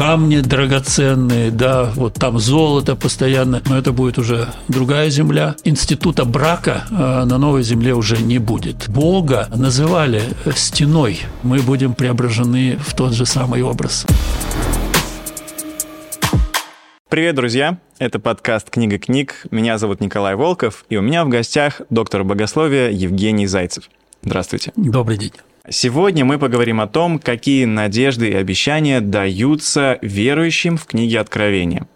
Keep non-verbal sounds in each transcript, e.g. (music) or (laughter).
камни драгоценные, да, вот там золото постоянно, но это будет уже другая земля. Института брака э, на новой земле уже не будет. Бога называли стеной. Мы будем преображены в тот же самый образ. Привет, друзья! Это подкаст «Книга книг». Меня зовут Николай Волков, и у меня в гостях доктор богословия Евгений Зайцев. Здравствуйте. Добрый день. Сегодня мы поговорим о том, какие надежды и обещания даются верующим в книге Откровения.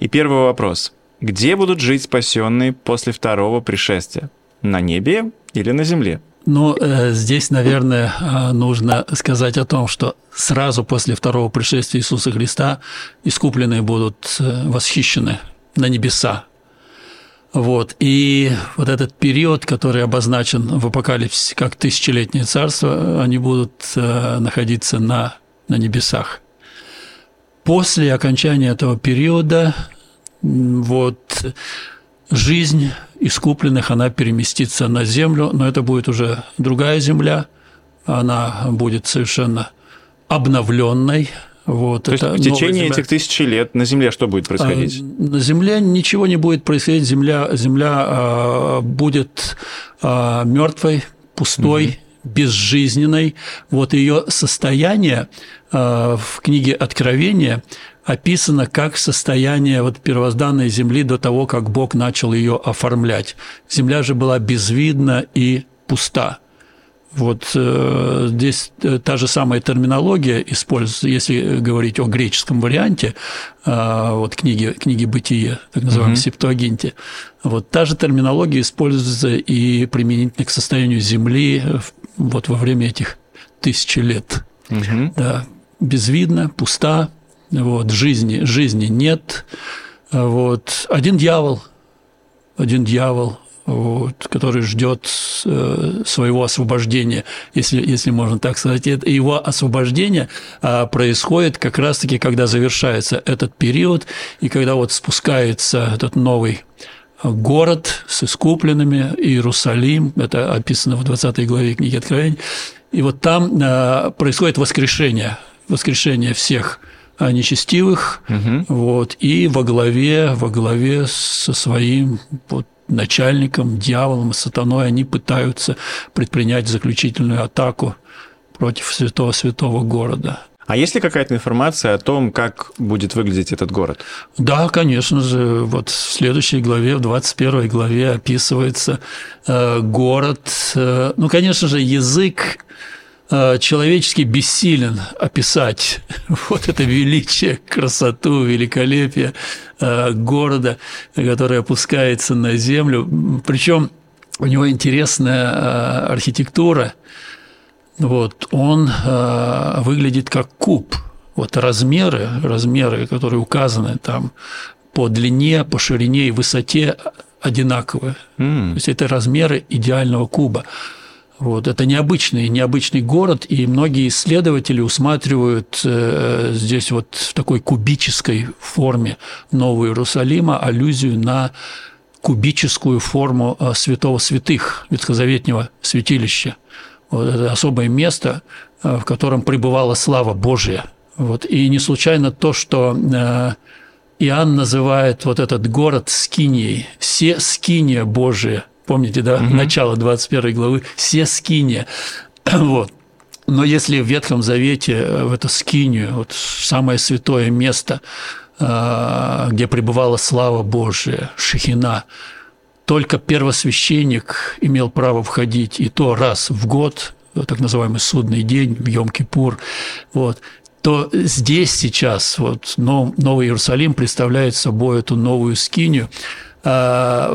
И первый вопрос. Где будут жить спасенные после второго пришествия? На небе или на земле? Ну, э, здесь, наверное, э, нужно сказать о том, что сразу после второго пришествия Иисуса Христа искупленные будут э, восхищены на небеса. Вот. И вот этот период, который обозначен в Апокалипсисе как тысячелетнее царство, они будут находиться на, на небесах. После окончания этого периода вот, жизнь искупленных, она переместится на землю, но это будет уже другая земля, она будет совершенно обновленной. Вот, То есть в течение этих тысячи лет на Земле что будет происходить? А, на Земле ничего не будет происходить. Земля, земля а, будет а, мертвой, пустой, угу безжизненной. Вот ее состояние в книге Откровения описано как состояние вот первозданной земли до того, как Бог начал ее оформлять. Земля же была безвидна и пуста. Вот э, здесь э, та же самая терминология используется, если говорить о греческом варианте э, вот книги, книги «Бытие», так называемой mm-hmm. Септуагинте. Вот та же терминология используется и применительно к состоянию Земли вот во время этих тысячи лет. Mm-hmm. Да, безвидно, пуста, вот, жизни, жизни нет. Вот, один дьявол, один дьявол, вот, который ждет э, своего освобождения, если, если можно так сказать. И его освобождение а, происходит как раз-таки, когда завершается этот период, и когда вот спускается этот новый город с искупленными, Иерусалим, это описано в 20 главе книги Откровений, и вот там а, происходит воскрешение, воскрешение всех – нечестивых, угу. вот, и во главе, во главе со своим вот, начальником, дьяволом, сатаной, они пытаются предпринять заключительную атаку против святого святого города. А есть ли какая-то информация о том, как будет выглядеть этот город? Да, конечно же. Вот в следующей главе, в 21 главе описывается э, город. Э, ну, конечно же, язык Э, человечески бессилен описать (laughs) вот это величие, красоту, великолепие города, который опускается на землю. Причем у него интересная э, архитектура. Вот, он выглядит как куб. Вот размеры, размеры, которые указаны там по длине, по ширине и высоте одинаковые. Mm. То есть это размеры идеального куба. Вот. Это необычный, необычный город, и многие исследователи усматривают э, здесь вот в такой кубической форме Нового Иерусалима аллюзию на кубическую форму э, святого святых, ветхозаветнего святилища. Вот это особое место, э, в котором пребывала слава Божия. Вот. И не случайно то, что э, Иоанн называет вот этот город Скинией, все Скиния Божия – помните, да, угу. начало 21 главы, все скиния. (clears throat) вот. Но если в Ветхом Завете э, в эту скинию, вот самое святое место, э, где пребывала слава Божия, Шехина, только первосвященник имел право входить, и то раз в год, так называемый судный день, в Йом-Кипур, вот, то здесь сейчас вот Новый Иерусалим представляет собой эту новую скинию, Э,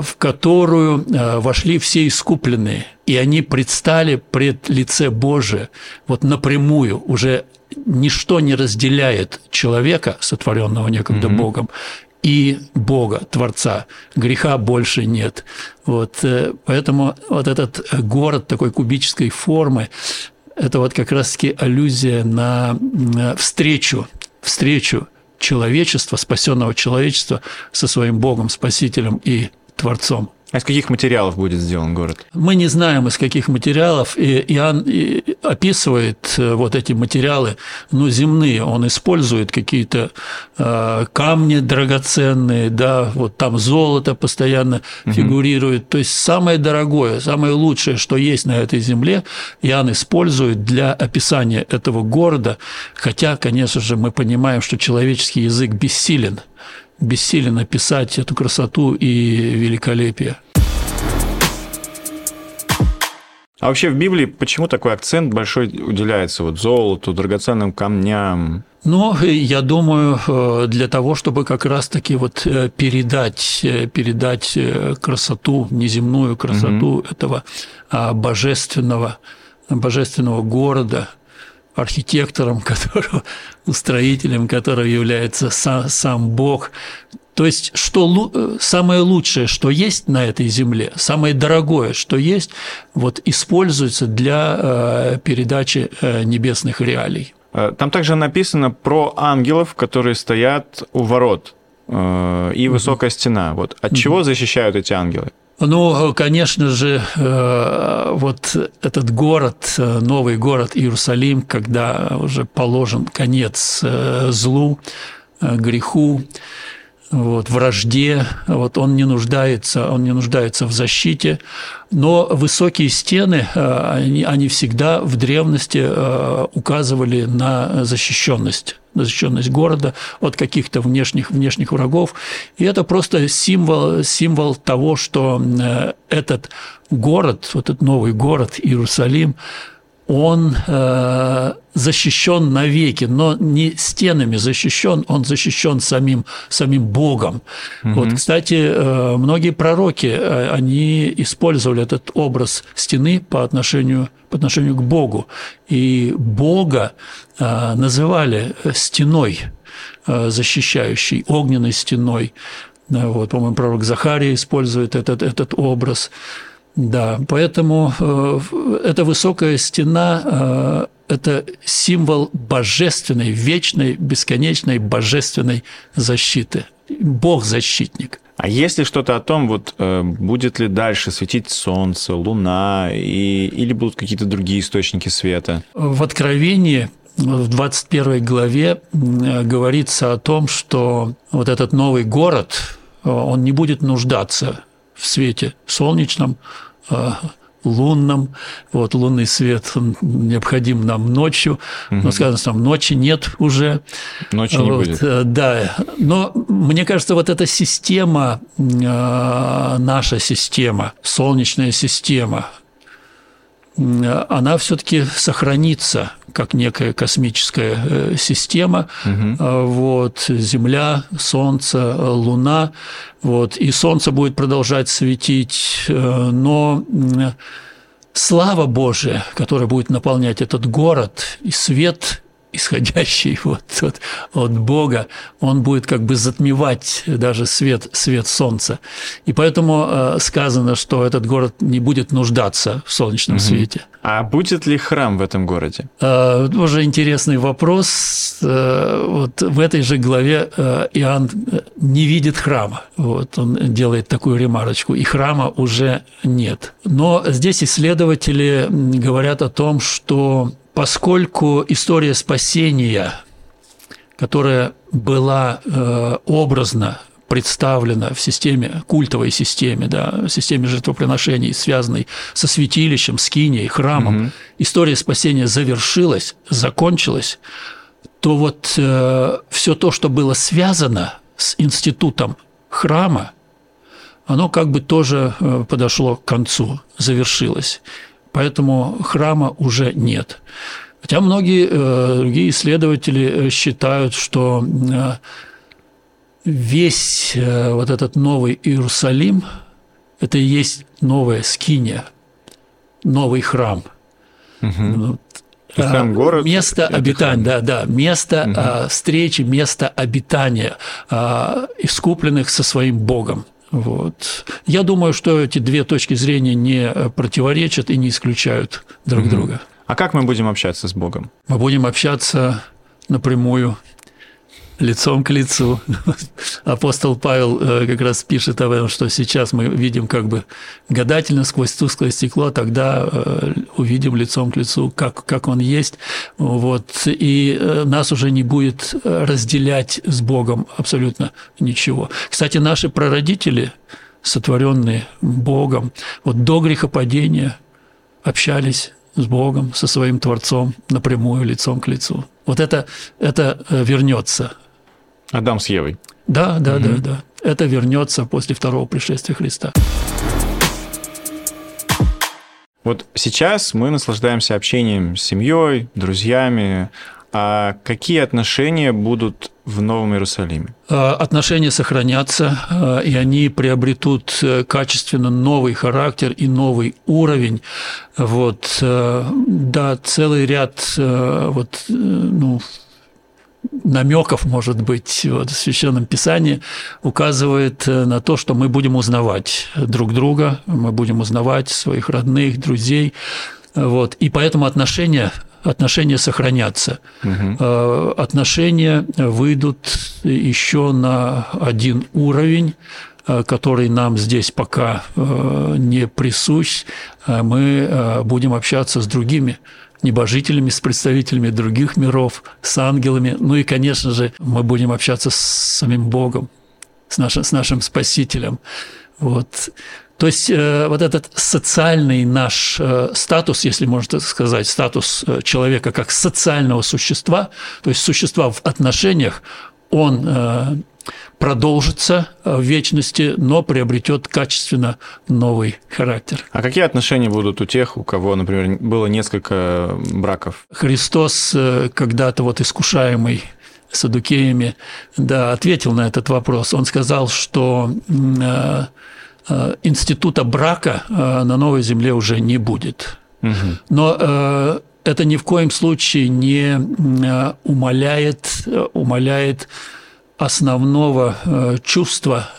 в которую э, вошли все искупленные, и они предстали пред лице Божие, вот напрямую, уже ничто не разделяет человека, сотворенного некогда mm-hmm. Богом, и Бога, Творца. Греха больше нет. Вот, э, поэтому вот этот город такой кубической формы, это вот как раз-таки аллюзия на встречу, встречу человечества, спасенного человечества со своим Богом, Спасителем и Творцом. А из каких материалов будет сделан город? Мы не знаем, из каких материалов. И Иоанн описывает э, вот эти материалы, ну, земные. Он использует какие-то э, камни драгоценные, да, вот там золото постоянно угу. фигурирует. То есть самое дорогое, самое лучшее, что есть на этой земле, Иоанн использует для описания этого города. Хотя, конечно же, мы понимаем, что человеческий язык бессилен – бессилен описать эту красоту и великолепие. А вообще в Библии почему такой акцент большой уделяется вот золоту, драгоценным камням? Ну, я думаю, э, для того, чтобы как раз-таки вот э, передать, э, передать красоту, неземную красоту угу. этого а, божественного, божественного города, архитектором, (laughs) которого, устроителем которого является сам, сам Бог. То есть, что э, самое лучшее, что есть на этой земле, самое дорогое, что есть, вот используется для э, передачи э, небесных реалий. Там также написано про ангелов, которые стоят у ворот и высокая стена. Вот от чего защищают эти ангелы? Ну, конечно же, э, вот этот город, э, новый город Иерусалим, когда уже положен конец э, злу, греху, вот, вражде, вот, он не нуждается, он не нуждается в защите, но высокие стены, они, они всегда в древности указывали на защищенность защищенность города от каких-то внешних, внешних врагов. И это просто символ, символ того, что э, этот город, вот этот новый город Иерусалим, он э, защищен навеки, но не стенами защищен, он защищен самим, самим Богом. Угу. Вот, кстати, э, многие пророки, э, они использовали этот образ стены по отношению, по отношению к Богу. И Бога э, называли стеной, э, защищающей, огненной стеной. Вот, по-моему, пророк Захария использует этот, этот образ. Да, поэтому э, эта высокая стена э, – это символ божественной, вечной, бесконечной божественной защиты. Бог защитник. А есть ли что-то о том, вот э, будет ли дальше светить солнце, луна, и, или будут какие-то другие источники света? В Откровении в 21 главе говорится о том, что вот этот новый город, он не будет нуждаться в свете солнечном, а, лунном. Вот лунный свет необходим нам ночью, угу. но сказано, там ночи нет уже. Ночи не вот, будет. Э, да, но мне кажется, вот эта система, а, наша система, солнечная система, она все-таки сохранится как некая космическая э, система. Угу. Вот, Земля, Солнце, Луна. Вот, и Солнце будет продолжать светить, э, но слава Божия, которая будет наполнять этот город, и свет исходящий (laughs) вот от, от Бога, он будет как бы затмевать даже свет, свет солнца. И поэтому э, сказано, что этот город не будет нуждаться в солнечном угу. свете. А будет ли храм в этом городе? Э, тоже интересный вопрос. Э, вот в этой же главе э, Иоанн не видит храма. Вот он делает такую ремарочку, и храма уже нет. Но здесь исследователи говорят о том, что поскольку история спасения, которая была образно представлена в системе, культовой системе, да, в системе жертвоприношений, связанной со святилищем, скинией, храмом, угу. история спасения завершилась, закончилась, то вот э, все то, что было связано с институтом храма, оно как бы тоже э, подошло к концу, завершилось поэтому храма уже нет. Хотя многие э, другие исследователи э, считают, что э, весь вот этот новый Иерусалим – это и есть новая скиния, новый храм. Угу. Храм город. Место обитания, да, да, место угу. встречи, место обитания искупленных со своим Богом. Вот. Я думаю, что эти две точки зрения не противоречат и не исключают друг угу. друга. А как мы будем общаться с Богом? Мы будем общаться напрямую лицом к лицу. (laughs) Апостол Павел э, как раз пишет об этом, что сейчас мы видим как бы гадательно сквозь тусклое стекло, тогда э, увидим лицом к лицу, как, как он есть. Вот. И э, нас уже не будет разделять с Богом абсолютно ничего. Кстати, наши прародители, сотворенные Богом, вот до грехопадения общались с Богом, со своим Творцом напрямую, лицом к лицу. Вот это, это вернется Адам с Евой. Да, да, угу. да, да. Это вернется после второго пришествия Христа. Вот сейчас мы наслаждаемся общением с семьей, друзьями. А какие отношения будут в Новом Иерусалиме? А, отношения сохранятся, а, и они приобретут э, качественно новый характер и новый уровень. Вот, э, да, целый ряд э, вот, ну, намеков, может быть, вот, в Священном Писании указывает э, на то, что мы будем узнавать друг друга, мы будем узнавать своих родных, друзей, вот, и поэтому отношения отношения сохранятся. Угу. Отношения выйдут еще на один уровень, который нам здесь пока не присущ. Мы будем общаться с другими небожителями, с представителями других миров, с ангелами. Ну и, конечно же, мы будем общаться с самим Богом, с нашим, с нашим Спасителем. Вот. То есть э, вот этот социальный наш э, статус, если можно так сказать, статус э, человека как социального существа, то есть существа в отношениях, он э, продолжится в вечности, но приобретет качественно новый характер. А какие отношения будут у тех, у кого, например, было несколько браков? Христос э, когда-то вот искушаемый садукеями, да, ответил на этот вопрос. Он сказал, что э, э, института брака на новой земле уже не будет. Угу. Но это ни в коем случае не умаляет, умаляет основного э, чувства,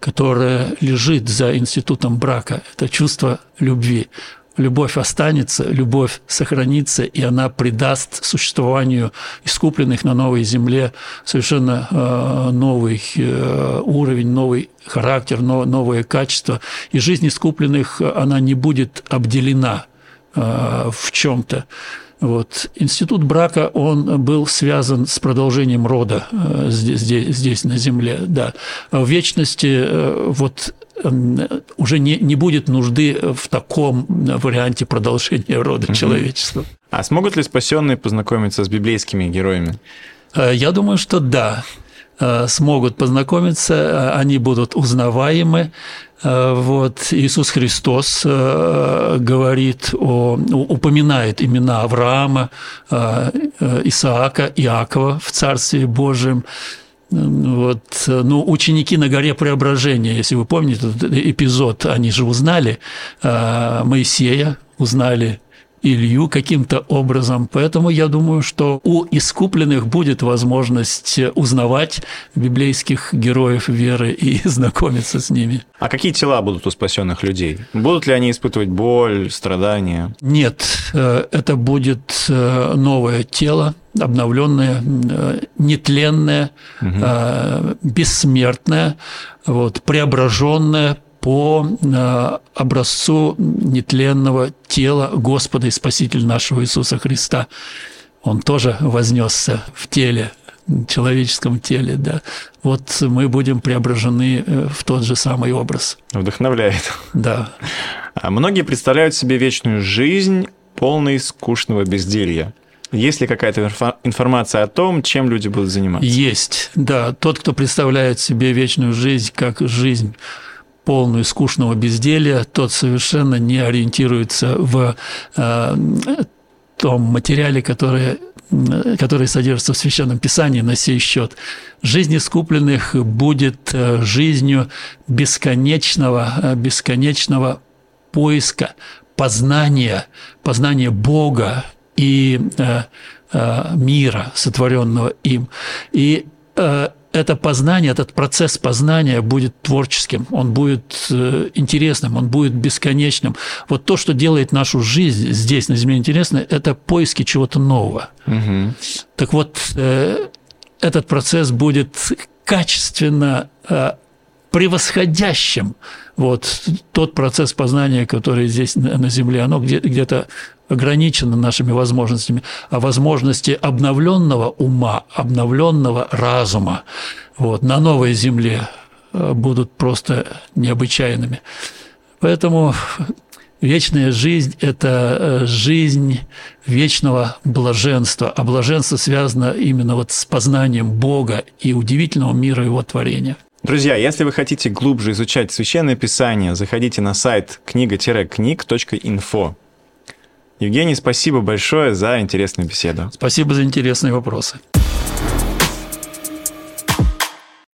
которое лежит за институтом брака. Это чувство любви. Любовь останется, любовь сохранится, и она придаст существованию искупленных на новой земле совершенно э, новый э, уровень, новый характер, новое качество. И жизнь искупленных, она не будет обделена в чем-то. Вот. Институт брака, он был связан с продолжением рода э, здесь, здесь, здесь на Земле. Да. В вечности э, вот уже не, не будет нужды в таком варианте продолжения рода угу. человечества. А смогут ли спасенные познакомиться с библейскими героями? Э, я думаю, что да смогут познакомиться, они будут узнаваемы, Э, вот, Иисус Христос э, говорит о, упоминает имена Авраама, э, Исаака, Иакова в Царстве Божьем. Вот, ну, ученики на горе Преображения, если вы помните этот эпизод, они же узнали Моисея, узнали Илью каким-то образом. Поэтому я думаю, что у искупленных будет возможность узнавать библейских героев веры и (laughs) знакомиться с ними. А какие тела будут у спасенных людей? Будут ли они испытывать боль, страдания? Нет, э, это будет э, новое тело, обновленное, э, нетленное, угу. бессмертное, вот, преображенное, по э, образцу нетленного тела Господа и Спасителя нашего Иисуса Христа. Он тоже вознесся в теле, в человеческом теле, да. Вот мы будем преображены э, в тот же самый образ. Вдохновляет. Да. А многие представляют себе вечную жизнь полной скучного безделья. Есть ли какая-то информация о том, чем люди будут заниматься? Есть, да. Тот, кто представляет себе вечную жизнь как жизнь полную скучного безделия, тот совершенно не ориентируется в э, том материале, который который содержится в Священном Писании на сей счет. Жизнь искупленных будет э, жизнью бесконечного, э, бесконечного поиска, познания, познания Бога и мира, сотворенного им. И это познание, этот процесс познания будет творческим, он будет э, интересным, он будет бесконечным. Вот то, что делает нашу жизнь здесь, на Земле, интересной, это поиски чего-то нового. Угу. Так вот, э, этот процесс будет качественно э, превосходящим вот тот процесс познания, который здесь на Земле, оно где-то ограничено нашими возможностями, а возможности обновленного ума, обновленного разума вот, на новой Земле э, будут просто необычайными. Поэтому вечная жизнь – это э, жизнь вечного блаженства, а блаженство связано именно вот с познанием Бога и удивительного мира Его творения – Друзья, если вы хотите глубже изучать Священное Писание, заходите на сайт книга-книг.инфо. Евгений, спасибо большое за интересную беседу. Спасибо за интересные вопросы.